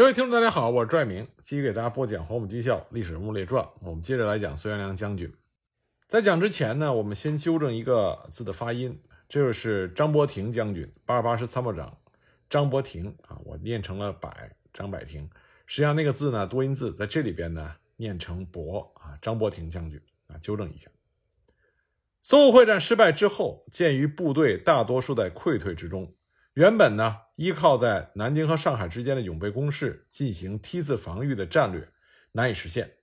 各位听众，大家好，我是拽明，继续给大家播讲《黄埔军校历史人物列传》。我们接着来讲孙元良将军。在讲之前呢，我们先纠正一个字的发音，这就是张伯廷将军，八二八师参谋长张伯廷啊，我念成了百张百廷，实际上那个字呢多音字，在这里边呢念成伯啊，张伯廷将军啊，纠正一下。淞沪会战失败之后，鉴于部队大多数在溃退之中。原本呢，依靠在南京和上海之间的永备工事进行梯次防御的战略难以实现。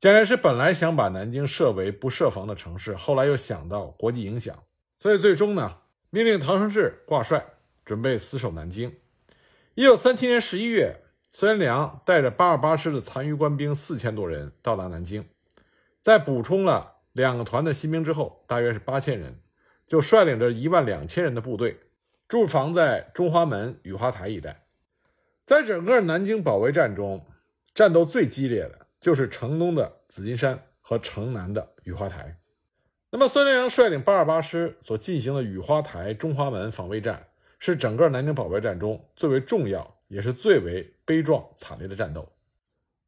蒋介石本来想把南京设为不设防的城市，后来又想到国际影响，所以最终呢，命令唐生智挂帅，准备死守南京。一九三七年十一月，孙元良带着八二八师的残余官兵四千多人到达南京，在补充了两个团的新兵之后，大约是八千人，就率领着一万两千人的部队。驻防在中华门、雨花台一带，在整个南京保卫战中，战斗最激烈的就是城东的紫金山和城南的雨花台。那么，孙连良率领八二八师所进行的雨花台、中华门防卫战，是整个南京保卫战中最为重要，也是最为悲壮惨烈的战斗。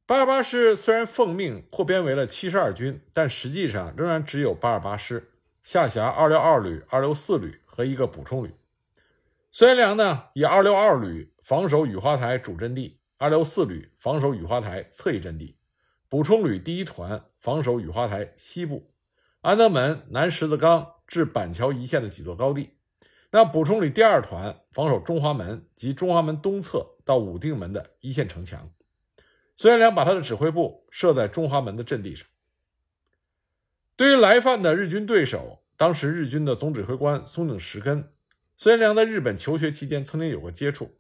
八二八师虽然奉命扩编为了七十二军，但实际上仍然只有八二八师，下辖二六二旅、二六四旅和一个补充旅。孙元良呢，以二六二旅防守雨花台主阵地，二六四旅防守雨花台侧翼阵地，补充旅第一团防守雨花台西部，安德门、南十字冈至板桥一线的几座高地。那补充旅第二团防守中华门及中华门东侧到武定门的一线城墙。孙元良把他的指挥部设在中华门的阵地上。对于来犯的日军对手，当时日军的总指挥官松井石根。孙元良在日本求学期间曾经有过接触，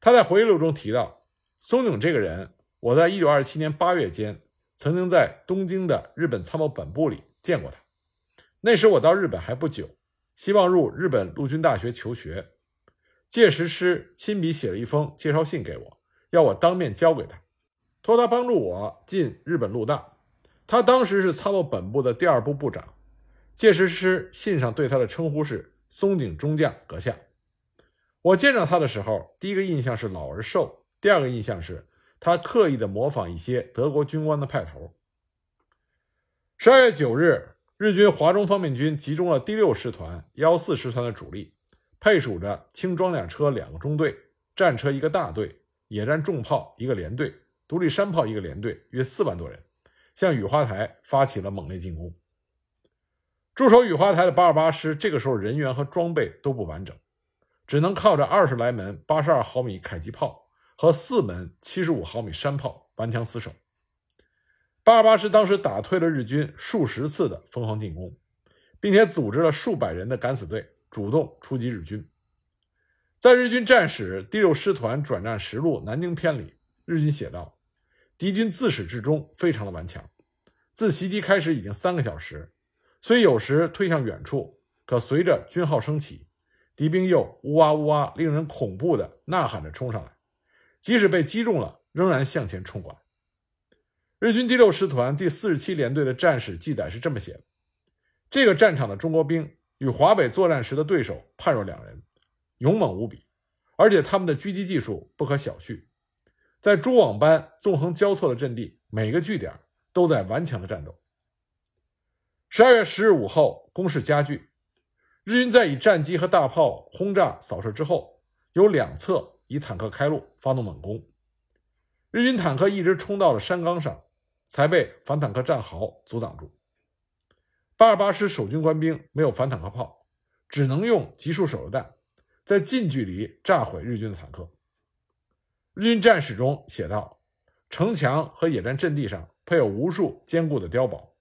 他在回忆录中提到，松永这个人，我在1927年8月间曾经在东京的日本参谋本部里见过他。那时我到日本还不久，希望入日本陆军大学求学，届时师亲笔写了一封介绍信给我，要我当面交给他，托他帮助我进日本陆大。他当时是参谋本部的第二部部长，届时师信上对他的称呼是。松井中将阁下，我见到他的时候，第一个印象是老而瘦，第二个印象是他刻意的模仿一些德国军官的派头。十二月九日，日军华中方面军集中了第六师团、幺四师团的主力，配属着轻装甲车两个中队、战车一个大队、野战重炮一个连队、独立山炮一个连队，约四万多人，向雨花台发起了猛烈进攻。驻守雨花台的八二八师，这个时候人员和装备都不完整，只能靠着二十来门八十二毫米迫击炮和四门七十五毫米山炮顽强死守。八二八师当时打退了日军数十次的疯狂进攻，并且组织了数百人的敢死队主动出击日军。在日军战史第六师团转战实录南京篇里，日军写道：“敌军自始至终非常的顽强，自袭击开始已经三个小时。”虽有时退向远处，可随着军号升起，敌兵又呜哇呜哇，令人恐怖的呐喊着冲上来。即使被击中了，仍然向前冲过来。日军第六师团第四十七联队的战史记载是这么写的：这个战场的中国兵与华北作战时的对手判若两人，勇猛无比，而且他们的狙击技术不可小觑。在蛛网般纵横交错的阵地，每个据点都在顽强的战斗。十二月十日午后，攻势加剧。日军在以战机和大炮轰炸扫射之后，由两侧以坦克开路，发动猛攻。日军坦克一直冲到了山岗上，才被反坦克战壕阻挡住。八二八师守军官兵没有反坦克炮，只能用集束手榴弹，在近距离炸毁日军的坦克。日军战史中写道：城墙和野战阵地上配有无数坚固的碉堡。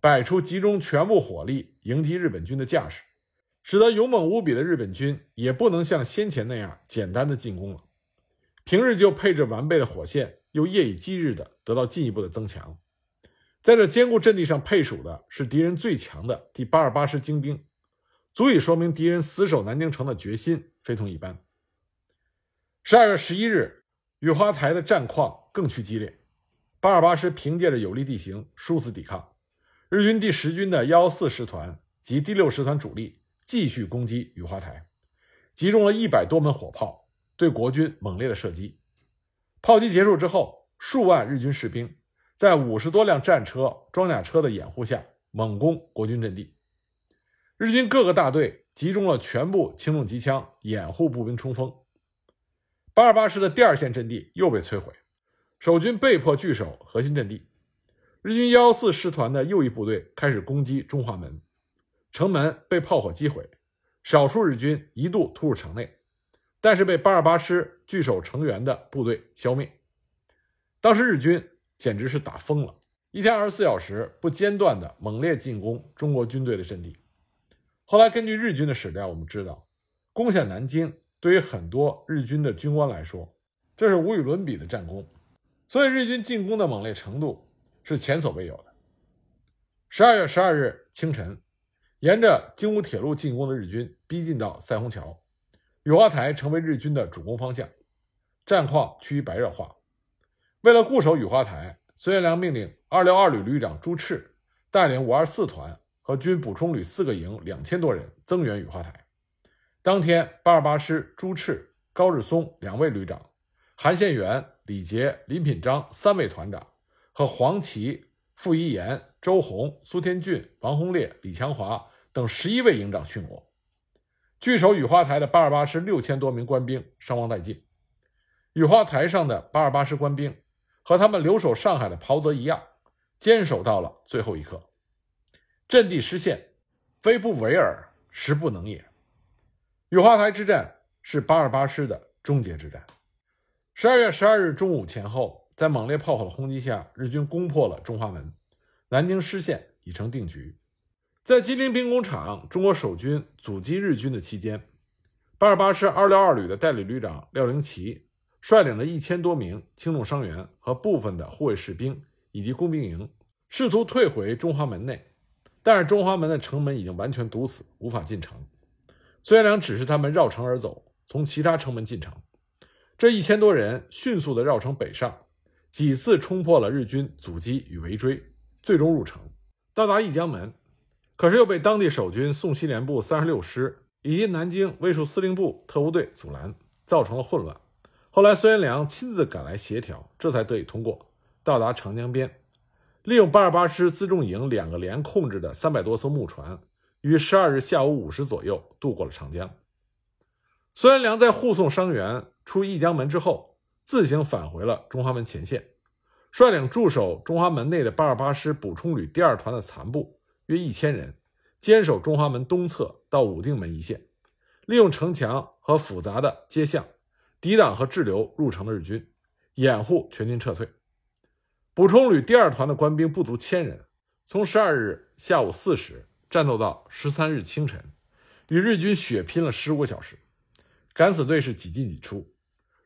摆出集中全部火力迎击日本军的架势，使得勇猛无比的日本军也不能像先前那样简单的进攻了。平日就配置完备的火线，又夜以继日的得到进一步的增强。在这坚固阵地上配属的是敌人最强的第八二八师精兵，足以说明敌人死守南京城的决心非同一般。十二月十一日，雨花台的战况更趋激烈，八二八师凭借着有利地形，殊死抵抗。日军第十军的幺四师团及第六师团主力继续攻击雨花台，集中了一百多门火炮，对国军猛烈的射击。炮击结束之后，数万日军士兵在五十多辆战车、装甲车的掩护下猛攻国军阵地。日军各个大队集中了全部轻重机枪掩护步兵冲锋。八二八师的第二线阵地又被摧毁，守军被迫据守核心阵地。日军幺幺四师团的右翼部队开始攻击中华门，城门被炮火击毁，少数日军一度突入城内，但是被八二八师据守城垣的部队消灭。当时日军简直是打疯了，一天二十四小时不间断的猛烈进攻中国军队的阵地。后来根据日军的史料，我们知道，攻下南京对于很多日军的军官来说，这是无与伦比的战功，所以日军进攻的猛烈程度。是前所未有的。十二月十二日清晨，沿着京武铁路进攻的日军逼近到赛虹桥，雨花台成为日军的主攻方向，战况趋于白热化。为了固守雨花台，孙元良命令二六二旅旅长朱赤带领五二四团和军补充旅四个营两千多人增援雨花台。当天，八二八师朱赤、高日松两位旅长，韩宪元、李杰、林品章三位团长。和黄琦、傅一言、周红、苏天俊、王洪烈、李强华等十一位营长殉国，据守雨花台的八二八师六千多名官兵伤亡殆尽。雨花台上的八二八师官兵和他们留守上海的袍泽一样，坚守到了最后一刻。阵地失陷，非不为尔，实不能也。雨花台之战是八二八师的终结之战。十二月十二日中午前后。在猛烈炮火的轰击下，日军攻破了中华门，南京失陷已成定局。在吉林兵工厂，中国守军阻击日军的期间，八二八师二六二旅的代理旅长廖灵奇率领了一千多名轻重伤员和部分的护卫士兵以及工兵营，试图退回中华门内，但是中华门的城门已经完全堵死，无法进城。孙元良指示他们绕城而走，从其他城门进城。这一千多人迅速地绕城北上。几次冲破了日军阻击与围追，最终入城，到达义江门，可是又被当地守军宋希濂部三十六师以及南京卫戍司令部特务队阻拦，造成了混乱。后来孙元良亲自赶来协调，这才得以通过，到达长江边，利用八二八师辎重营两个连控制的三百多艘木船，于十二日下午五时左右渡过了长江。孙元良在护送伤员出义江门之后。自行返回了中华门前线，率领驻守中华门内的八二八师补充旅第二团的残部约一千人，坚守中华门东侧到武定门一线，利用城墙和复杂的街巷，抵挡和滞留入城的日军，掩护全军撤退。补充旅第二团的官兵不足千人，从十二日下午四时战斗到十三日清晨，与日军血拼了十五个小时，敢死队是几进几出。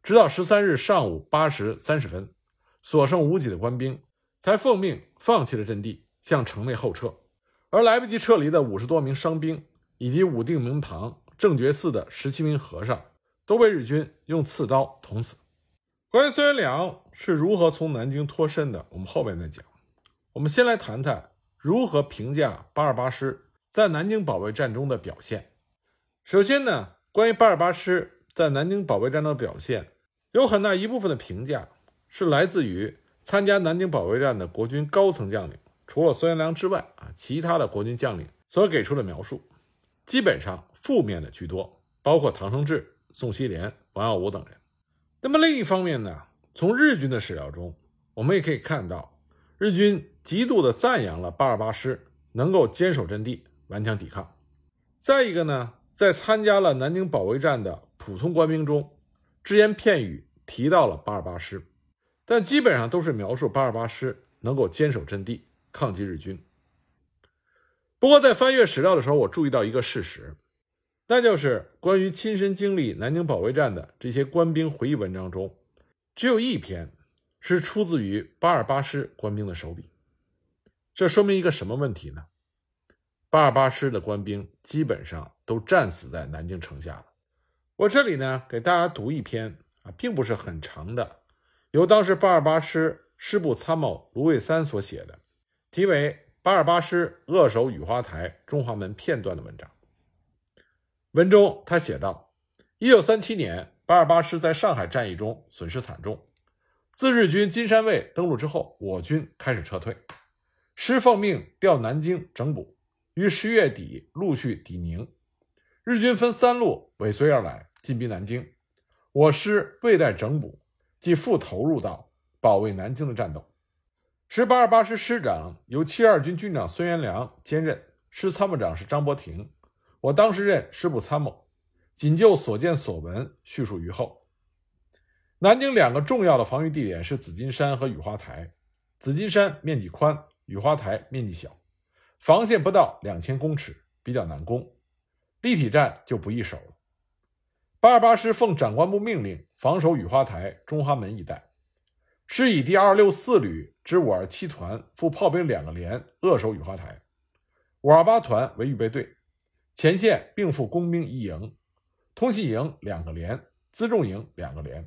直到十三日上午八时三十分，所剩无几的官兵才奉命放弃了阵地，向城内后撤。而来不及撤离的五十多名伤兵，以及武定门旁正觉寺的十七名和尚，都被日军用刺刀捅死。关于孙元良是如何从南京脱身的，我们后面再讲。我们先来谈谈如何评价八二八师在南京保卫战中的表现。首先呢，关于八二八师。在南京保卫战中的表现，有很大一部分的评价是来自于参加南京保卫战的国军高层将领，除了孙元良之外啊，其他的国军将领所给出的描述，基本上负面的居多，包括唐生智、宋希濂、王耀武等人。那么另一方面呢，从日军的史料中，我们也可以看到，日军极度的赞扬了八二八师能够坚守阵地、顽强抵抗。再一个呢，在参加了南京保卫战的。普通官兵中，只言片语提到了八二八师，但基本上都是描述八二八师能够坚守阵地，抗击日军。不过，在翻阅史料的时候，我注意到一个事实，那就是关于亲身经历南京保卫战的这些官兵回忆文章中，只有一篇是出自于八二八师官兵的手笔。这说明一个什么问题呢？八二八师的官兵基本上都战死在南京城下了。我这里呢，给大家读一篇啊，并不是很长的，由当时八二八师师部参谋卢卫三所写的，题为《八二八师扼守雨花台中华门片段》的文章。文中他写道：，一九三七年，八二八师在上海战役中损失惨重，自日军金山卫登陆之后，我军开始撤退。师奉命调南京整补，于十月底陆续抵宁。日军分三路尾随而来，进逼南京。我师未待整补，即复投入到保卫南京的战斗。十八二八师师长由七二军军长孙元良兼任，师参谋长是张伯廷。我当时任师部参谋，仅就所见所闻叙述于后。南京两个重要的防御地点是紫金山和雨花台。紫金山面积宽。雨花台面积小，防线不到两千公尺，比较难攻，立体战就不易守了。八二八师奉长官部命令，防守雨花台、中华门一带。师以第二六四旅之五二七团副炮兵两个连扼守雨花台，五二八团为预备队，前线并附工兵一营，通信营两个连，辎重营两个连。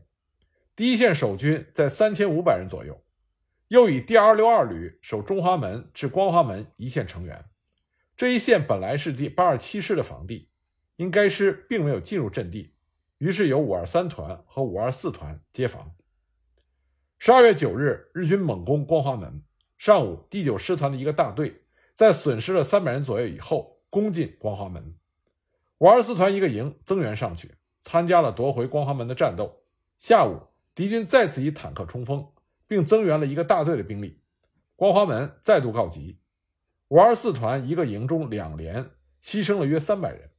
第一线守军在三千五百人左右。又以第二六二旅守中华门至光华门一线成员，这一线本来是第八二七师的防地，因该师并没有进入阵地，于是由五二三团和五二四团接防。十二月九日，日军猛攻光华门，上午第九师团的一个大队在损失了三百人左右以后，攻进光华门。五二四团一个营增援上去，参加了夺回光华门的战斗。下午，敌军再次以坦克冲锋。并增援了一个大队的兵力，光华门再度告急。五二四团一个营中两连牺牲了约三百人。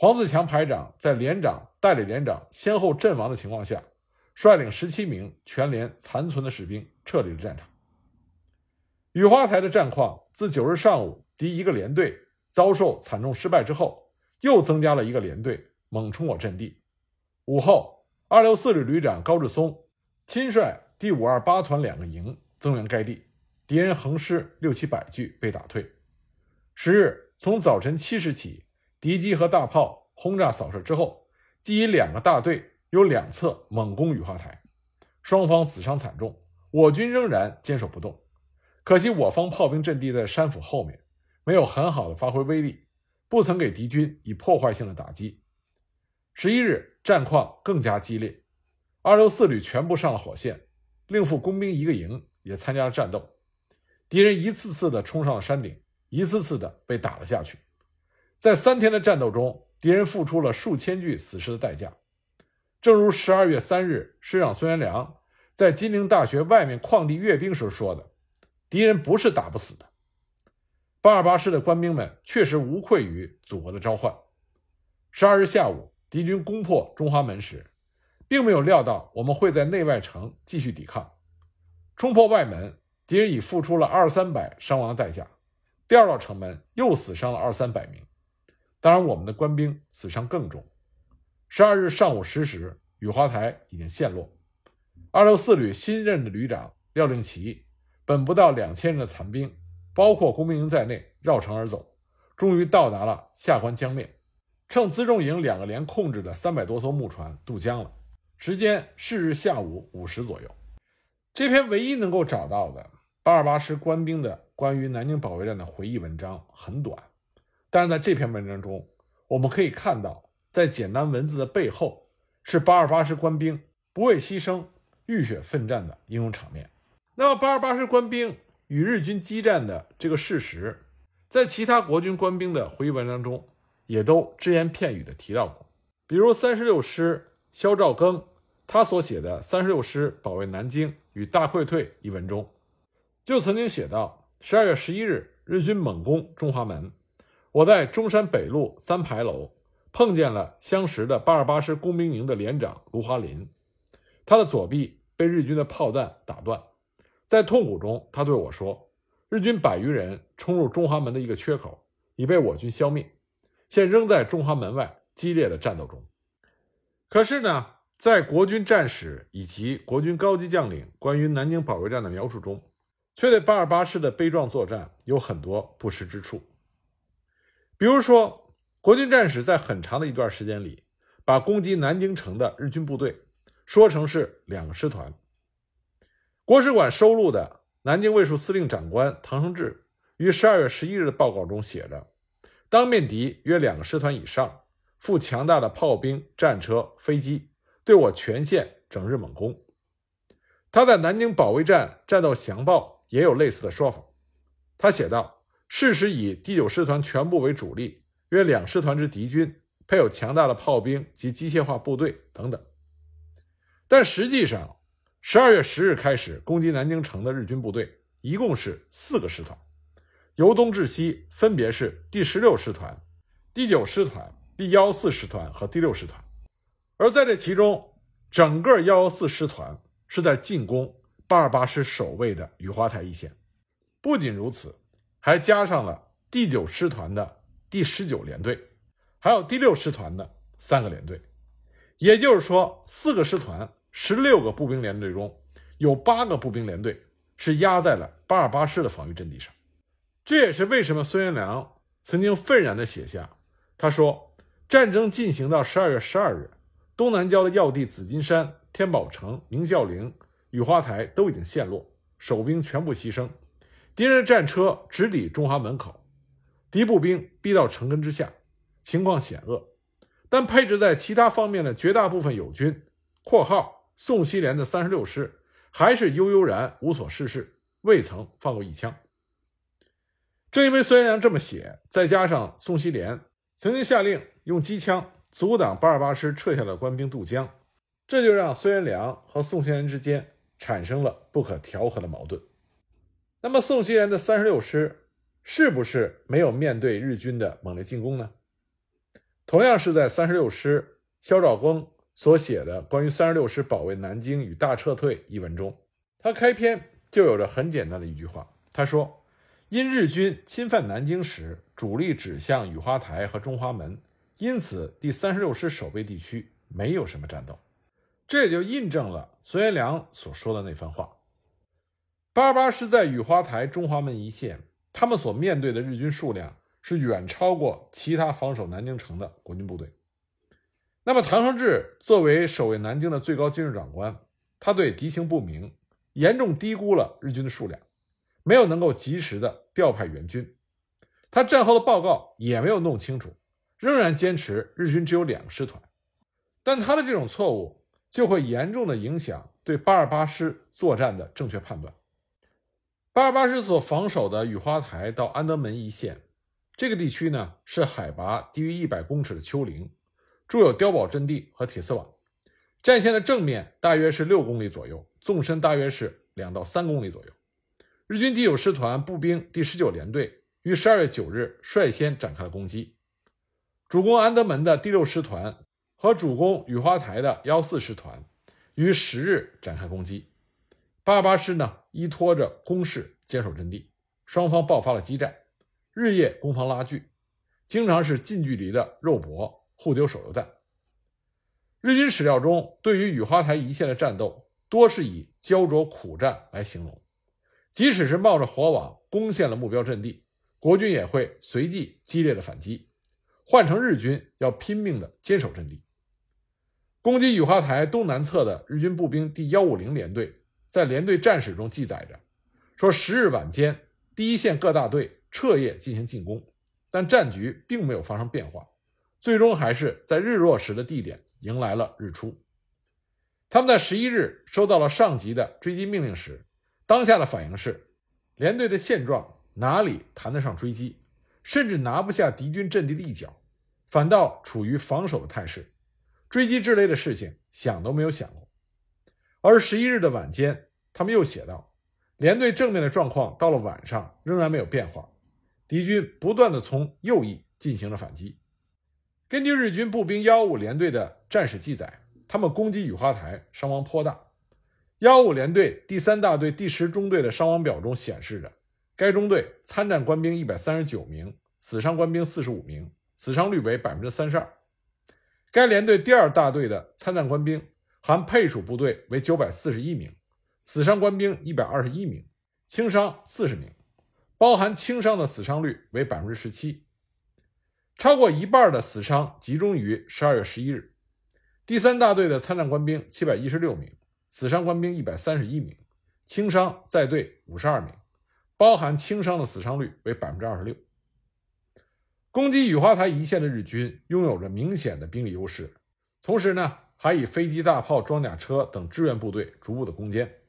黄自强排长在连长、代理连长先后阵亡的情况下，率领十七名全连残存的士兵撤离了战场。雨花台的战况自九日上午敌一个连队遭受惨重失败之后，又增加了一个连队猛冲我阵地。午后，二六四旅旅长高志松亲率。第五二八团两个营增援该地，敌人横尸六七百具，被打退。十日从早晨七时起，敌机和大炮轰炸扫射之后，即以两个大队由两侧猛攻雨花台，双方死伤惨重，我军仍然坚守不动。可惜我方炮兵阵地在山府后面，没有很好的发挥威力，不曾给敌军以破坏性的打击。十一日战况更加激烈，二六四旅全部上了火线。另附工兵一个营也参加了战斗，敌人一次次的冲上了山顶，一次次的被打了下去。在三天的战斗中，敌人付出了数千具死尸的代价。正如十二月三日师长孙元良在金陵大学外面旷地阅兵时说的：“敌人不是打不死的。”八二八师的官兵们确实无愧于祖国的召唤。十二日下午，敌军攻破中华门时。并没有料到我们会在内外城继续抵抗，冲破外门，敌人已付出了二三百伤亡的代价。第二道城门又死伤了二三百名，当然我们的官兵死伤更重。十二日上午十时，雨花台已经陷落。二六四旅新任的旅长廖令奇，本不到两千人的残兵，包括工兵营在内，绕城而走，终于到达了下关江面，乘辎重营两个连控制的三百多艘木船渡江了。时间是日下午五时左右。这篇唯一能够找到的八二八师官兵的关于南京保卫战的回忆文章很短，但是在这篇文章中，我们可以看到，在简单文字的背后，是八二八师官兵不畏牺牲、浴血奋战的英勇场面。那么，八二八师官兵与日军激战的这个事实，在其他国军官兵的回忆文章中，也都只言片语的提到过，比如三十六师。肖兆庚他所写的《三十六师保卫南京与大溃退》一文中，就曾经写到：十二月十一日，日军猛攻中华门，我在中山北路三牌楼碰见了相识的八二八师工兵营的连长卢华林，他的左臂被日军的炮弹打断，在痛苦中，他对我说：“日军百余人冲入中华门的一个缺口，已被我军消灭，现仍在中华门外激烈的战斗中。”可是呢，在国军战史以及国军高级将领关于南京保卫战的描述中，却对八二八师的悲壮作战有很多不实之处。比如说，国军战史在很长的一段时间里，把攻击南京城的日军部队说成是两个师团。国史馆收录的南京卫戍司令长官唐生智于十二月十一日的报告中写着：“当面敌约两个师团以上。”附强大的炮兵、战车、飞机，对我全线整日猛攻。他在南京保卫战战斗详报也有类似的说法。他写道：“事实以第九师团全部为主力，约两师团之敌军，配有强大的炮兵及机械化部队等等。”但实际上，十二月十日开始攻击南京城的日军部队一共是四个师团，由东至西分别是第十六师团、第九师团、第幺四师团和第六师团。而在这其中，整个幺幺四师团是在进攻八二八师守卫的雨花台一线。不仅如此，还加上了第九师团的第十九联队，还有第六师团的三个连队。也就是说，四个师团。十六个步兵连队中，有八个步兵连队是压在了八二八师的防御阵地上。这也是为什么孙元良曾经愤然地写下：“他说，战争进行到十二月十二日，东南郊的要地紫金山、天宝城、明孝陵、雨花台都已经陷落，守兵全部牺牲，敌人战车直抵中华门口，敌步兵逼到城根之下，情况险恶。但配置在其他方面的绝大部分友军（括号）。”宋希濂的三十六师还是悠悠然无所事事，未曾放过一枪。正因为孙元良这么写，再加上宋希濂曾经下令用机枪阻挡八二八师撤下的官兵渡江，这就让孙元良和宋希濂之间产生了不可调和的矛盾。那么，宋希濂的三十六师是不是没有面对日军的猛烈进攻呢？同样是在三十六师，肖兆庚。所写的关于三十六师保卫南京与大撤退一文中，他开篇就有着很简单的一句话。他说：“因日军侵犯南京时，主力指向雨花台和中华门，因此第三十六师守备地区没有什么战斗。”这也就印证了孙元良所说的那番话。八二八师在雨花台、中华门一线，他们所面对的日军数量是远超过其他防守南京城的国军部队。那么，唐生智作为守卫南京的最高军事长官，他对敌情不明，严重低估了日军的数量，没有能够及时的调派援军。他战后的报告也没有弄清楚，仍然坚持日军只有两个师团。但他的这种错误就会严重的影响对八二八师作战的正确判断。八二八师所防守的雨花台到安德门一线，这个地区呢是海拔低于一百公尺的丘陵。筑有碉堡阵地和铁丝网，战线的正面大约是六公里左右，纵深大约是两到三公里左右。日军第九师团步兵第十九联队于十二月九日率先展开了攻击，主攻安德门的第六师团和主攻雨花台的幺四师团于十日展开攻击。八二八师呢依托着攻势坚守阵地，双方爆发了激战，日夜攻防拉锯，经常是近距离的肉搏。互丢手榴弹。日军史料中对于雨花台一线的战斗，多是以焦灼苦战来形容。即使是冒着火网攻陷了目标阵地，国军也会随即激烈的反击，换成日军要拼命的坚守阵地。攻击雨花台东南侧的日军步兵第幺五零联队，在连队战史中记载着，说十日晚间，第一线各大队彻夜进行进攻，但战局并没有发生变化。最终还是在日落时的地点迎来了日出。他们在十一日收到了上级的追击命令时，当下的反应是，连队的现状哪里谈得上追击，甚至拿不下敌军阵地的一角，反倒处于防守的态势，追击之类的事情想都没有想过。而十一日的晚间，他们又写道，连队正面的状况到了晚上仍然没有变化，敌军不断的从右翼进行了反击。根据日军步兵幺五联队的战史记载，他们攻击雨花台伤亡颇大。幺五联队第三大队第十中队的伤亡表中显示着，该中队参战官兵一百三十九名，死伤官兵四十五名，死伤率为百分之三十二。该连队第二大队的参战官兵含配属部队为九百四十一名，死伤官兵一百二十一名，轻伤四十名，包含轻伤的死伤率为百分之十七。超过一半的死伤集中于十二月十一日。第三大队的参战官兵七百一十六名，死伤官兵一百三十一名，轻伤在队五十二名，包含轻伤的死伤率为百分之二十六。攻击雨花台一线的日军拥有着明显的兵力优势，同时呢，还以飞机、大炮、装甲车等支援部队逐步的攻坚。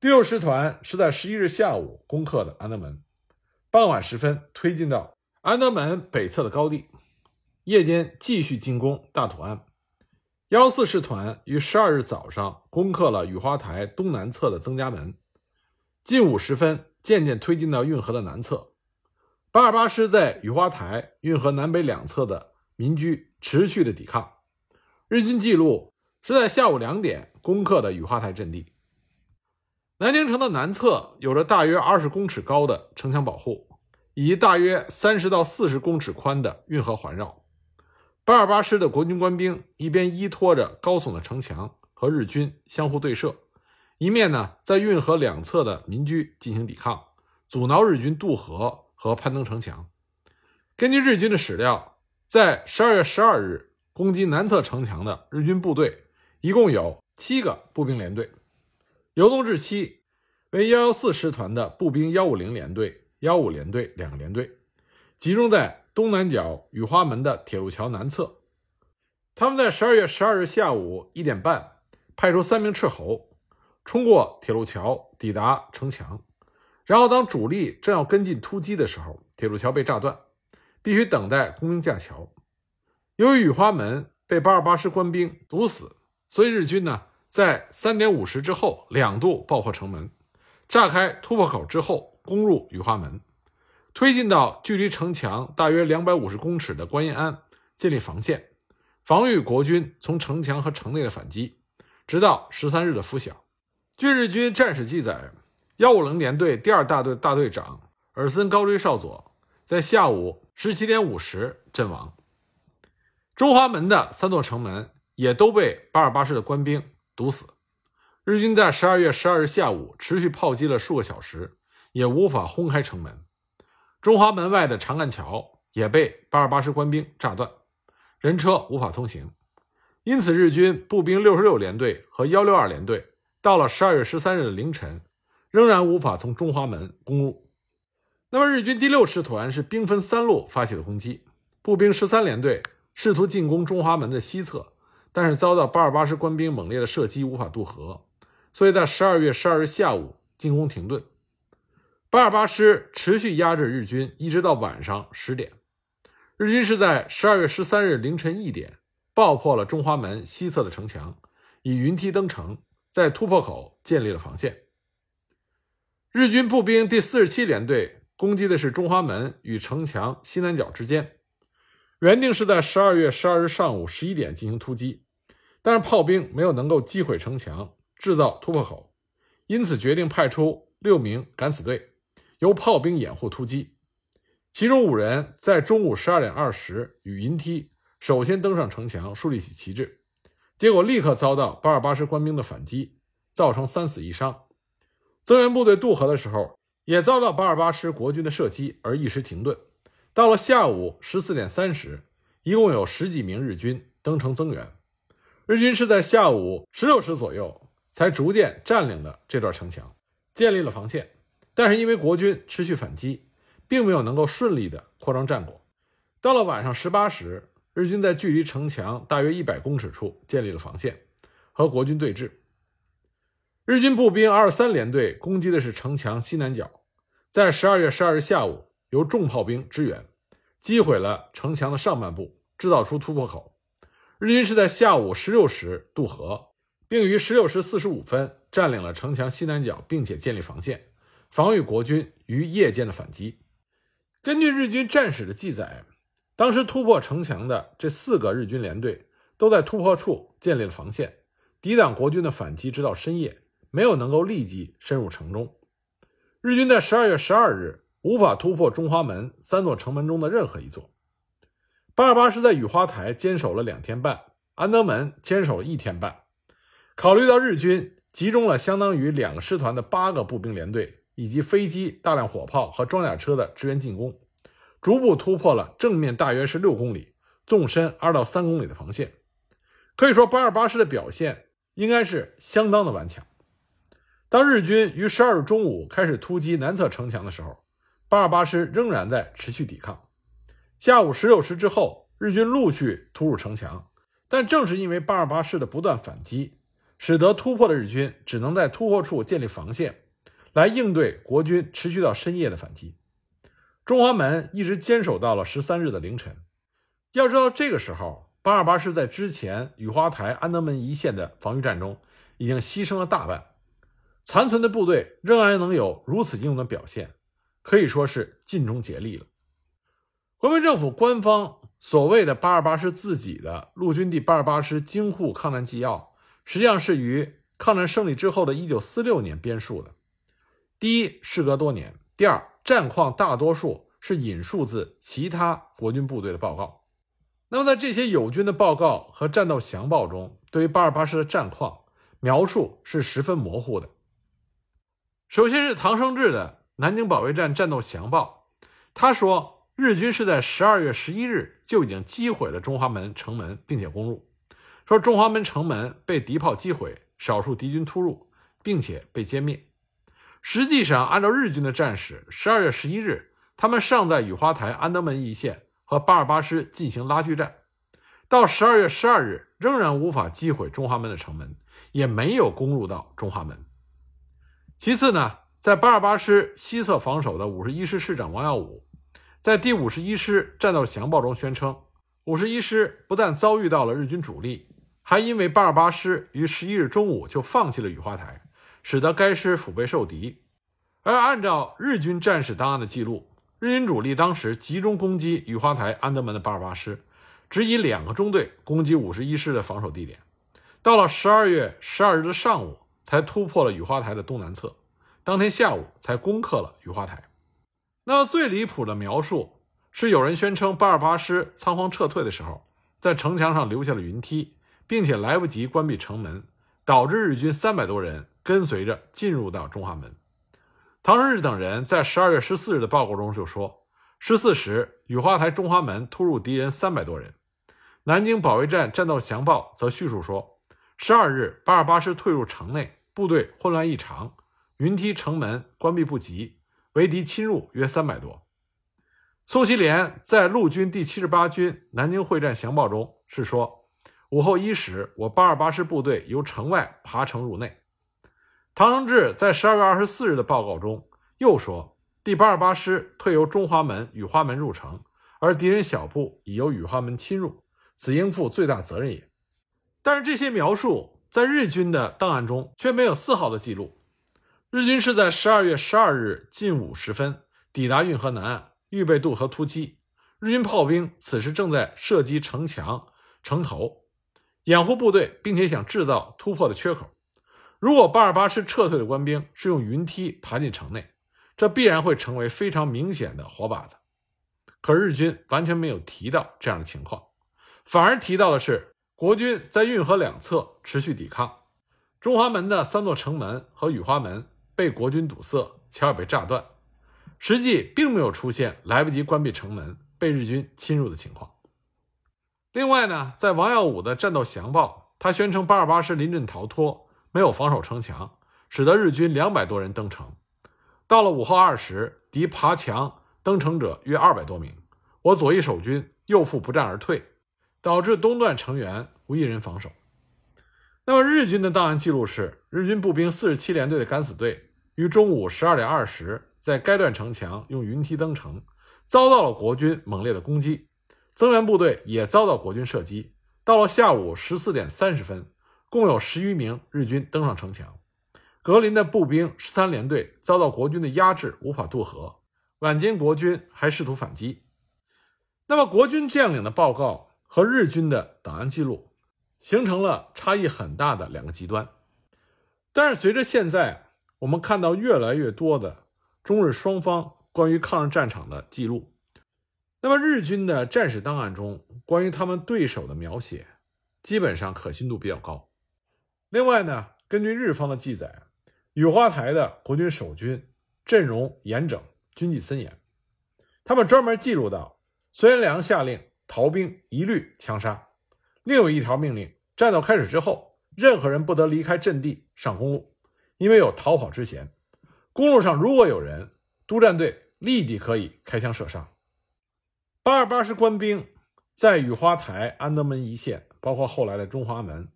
第六师团是在十一日下午攻克的安德门，傍晚时分推进到安德门北侧的高地，夜间继续进攻大土安。幺四师团于十二日早上攻克了雨花台东南侧的曾家门，近午时分渐渐推进到运河的南侧。八二八师在雨花台、运河南北两侧的民居持续的抵抗。日军记录是在下午两点攻克的雨花台阵地。南京城的南侧有着大约二十公尺高的城墙保护，以及大约三十到四十公尺宽的运河环绕。八二八师的国军官兵一边依托着高耸的城墙和日军相互对射，一面呢在运河两侧的民居进行抵抗，阻挠日军渡河和攀登城墙。根据日军的史料，在十二月十二日攻击南侧城墙的日军部队一共有七个步兵连队。游动日期为幺幺四师团的步兵幺五零联队、幺五联队两个连队，集中在东南角雨花门的铁路桥南侧。他们在十二月十二日下午一点半派出三名斥候，冲过铁路桥，抵达城墙。然后，当主力正要跟进突击的时候，铁路桥被炸断，必须等待工兵架桥。由于雨花门被八二八师官兵堵死，所以日军呢？在三点五十之后，两度爆破城门，炸开突破口之后，攻入雨花门，推进到距离城墙大约两百五十公尺的观音庵，建立防线，防御国军从城墙和城内的反击，直到十三日的拂晓。据日军战史记载，幺五零联队第二大队大队长尔森高追少佐在下午十七点五十阵亡。中华门的三座城门也都被八二八师的官兵。堵死，日军在十二月十二日下午持续炮击了数个小时，也无法轰开城门。中华门外的长干桥也被八二八师官兵炸断，人车无法通行。因此，日军步兵六十六联队和幺六二联队到了十二月十三日的凌晨，仍然无法从中华门攻入。那么，日军第六师团是兵分三路发起的攻击，步兵十三联队试图进攻中华门的西侧。但是遭到八二八师官兵猛烈的射击，无法渡河，所以在十二月十二日下午进攻停顿。八二八师持续压制日军，一直到晚上十点。日军是在十二月十三日凌晨一点爆破了中华门西侧的城墙，以云梯登城，在突破口建立了防线。日军步兵第四十七联队攻击的是中华门与城墙西南角之间。原定是在十二月十二日上午十一点进行突击，但是炮兵没有能够击毁城墙，制造突破口，因此决定派出六名敢死队，由炮兵掩护突击。其中五人在中午十二点二十与云梯首先登上城墙，树立起旗帜，结果立刻遭到八二八师官兵的反击，造成三死一伤。增援部队渡河的时候，也遭到八二八师国军的射击，而一时停顿。到了下午十四点三十，一共有十几名日军登城增援。日军是在下午十六时左右才逐渐占领了这段城墙，建立了防线。但是因为国军持续反击，并没有能够顺利的扩张战果。到了晚上十八时，日军在距离城墙大约一百公尺处建立了防线，和国军对峙。日军步兵二十三联队攻击的是城墙西南角，在十二月十二日下午。由重炮兵支援，击毁了城墙的上半部，制造出突破口。日军是在下午十六时渡河，并于十六时四十五分占领了城墙西南角，并且建立防线，防御国军于夜间的反击。根据日军战史的记载，当时突破城墙的这四个日军连队都在突破处建立了防线，抵挡国军的反击，直到深夜，没有能够立即深入城中。日军在十二月十二日。无法突破中华门三座城门中的任何一座。八二八师在雨花台坚守了两天半，安德门坚守了一天半。考虑到日军集中了相当于两个师团的八个步兵连队，以及飞机、大量火炮和装甲车的支援进攻，逐步突破了正面大约是六公里、纵深二到三公里的防线。可以说，八二八师的表现应该是相当的顽强。当日军于十二日中午开始突击南侧城墙的时候，八二八师仍然在持续抵抗。下午十六时之后，日军陆续突入城墙，但正是因为八二八师的不断反击，使得突破的日军只能在突破处建立防线，来应对国军持续到深夜的反击。中华门一直坚守到了十三日的凌晨。要知道，这个时候八二八师在之前雨花台、安德门一线的防御战中已经牺牲了大半，残存的部队仍然能有如此英勇的表现，可以说是尽忠竭力了。国民政府官方所谓的八二八师自己的陆军第八二八师京沪抗战纪要，实际上是于抗战胜利之后的一九四六年编述的。第一，事隔多年；第二，战况大多数是引述自其他国军部队的报告。那么，在这些友军的报告和战斗详报中，对于八二八师的战况描述是十分模糊的。首先是唐生智的《南京保卫战战斗详报》，他说。日军是在十二月十一日就已经击毁了中华门城门，并且攻入。说中华门城门被敌炮击毁，少数敌军突入，并且被歼灭。实际上，按照日军的战史，十二月十一日，他们尚在雨花台、安德门一线和八二八师进行拉锯战。到十二月十二日，仍然无法击毁中华门的城门，也没有攻入到中华门。其次呢，在八二八师西侧防守的五十一师师长王耀武。在第五十一师战斗详报中宣称，五十一师不但遭遇到了日军主力，还因为八二八师于十一日中午就放弃了雨花台，使得该师腹背受敌。而按照日军战史档案的记录，日军主力当时集中攻击雨花台、安德门的八二八师，只以两个中队攻击五十一师的防守地点。到了十二月十二日的上午，才突破了雨花台的东南侧，当天下午才攻克了雨花台。那最离谱的描述是，有人宣称八二八师仓皇撤退的时候，在城墙上留下了云梯，并且来不及关闭城门，导致日军三百多人跟随着进入到中华门。唐生智等人在十二月十四日的报告中就说，十四时雨花台中华门突入敌人三百多人。南京保卫战战斗详报则叙述说，十二日八二八师退入城内，部队混乱异常，云梯城门关闭不及。为敌侵入约三百多。宋希濂在陆军第七十八军南京会战详报中是说，午后一时，我八二八师部队由城外爬城入内。唐生智在十二月二十四日的报告中又说，第八二八师退由中华门、雨花门入城，而敌人小部已由雨花门侵入，此应负最大责任也。但是这些描述在日军的档案中却没有丝毫的记录。日军是在十二月十二日近午时分抵达运河南岸，预备渡河突击。日军炮兵此时正在射击城墙、城头，掩护部队，并且想制造突破的缺口。如果八二八师撤退的官兵是用云梯爬进城内，这必然会成为非常明显的活靶子。可日军完全没有提到这样的情况，反而提到的是国军在运河两侧持续抵抗，中华门的三座城门和雨花门。被国军堵塞，桥要被炸断，实际并没有出现来不及关闭城门被日军侵入的情况。另外呢，在王耀武的战斗详报，他宣称八二八师临阵逃脱，没有防守城墙，使得日军两百多人登城。到了午后二时，敌爬墙登城者约二百多名，我左翼守军又复不战而退，导致东段成员无一人防守。那么日军的档案记录是，日军步兵四十七联队的敢死队。于中午十二点二十，在该段城墙用云梯登城，遭到了国军猛烈的攻击，增援部队也遭到国军射击。到了下午十四点三十分，共有十余名日军登上城墙。格林的步兵十三联队遭到国军的压制，无法渡河。晚间国军还试图反击。那么，国军将领的报告和日军的档案记录形成了差异很大的两个极端。但是，随着现在。我们看到越来越多的中日双方关于抗日战场的记录，那么日军的战史档案中关于他们对手的描写，基本上可信度比较高。另外呢，根据日方的记载，雨花台的国军守军阵容严整，军纪森严，他们专门记录到，孙元良下令逃兵一律枪杀，另有一条命令，战斗开始之后，任何人不得离开阵地上公路。因为有逃跑之嫌，公路上如果有人，督战队立即可以开枪射杀。八二八师官兵在雨花台、安德门一线，包括后来的中华门，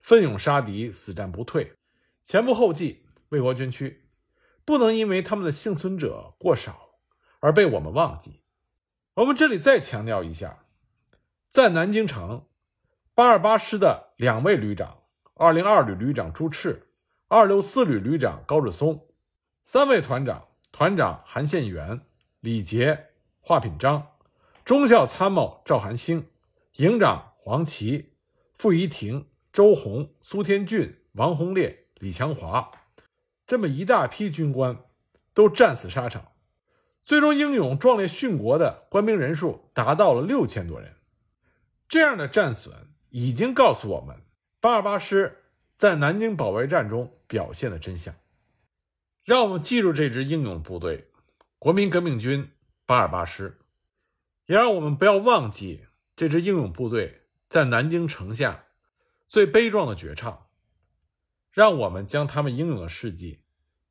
奋勇杀敌，死战不退，前仆后继，为国捐躯。不能因为他们的幸存者过少而被我们忘记。我们这里再强调一下，在南京城，八二八师的两位旅长，二零二旅旅长朱赤，二六四旅旅长高志松，三位团长，团长韩宪元、李杰、华品章，中校参谋赵寒星，营长黄琦、傅仪亭、周红、苏天俊、王洪烈、李强华。这么一大批军官都战死沙场，最终英勇壮烈殉国的官兵人数达到了六千多人。这样的战损已经告诉我们八二八师在南京保卫战中表现的真相。让我们记住这支英勇部队——国民革命军八二八师，也让我们不要忘记这支英勇部队在南京城下最悲壮的绝唱。让我们将他们英勇的事迹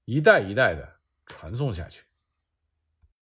一代一代的传颂下去。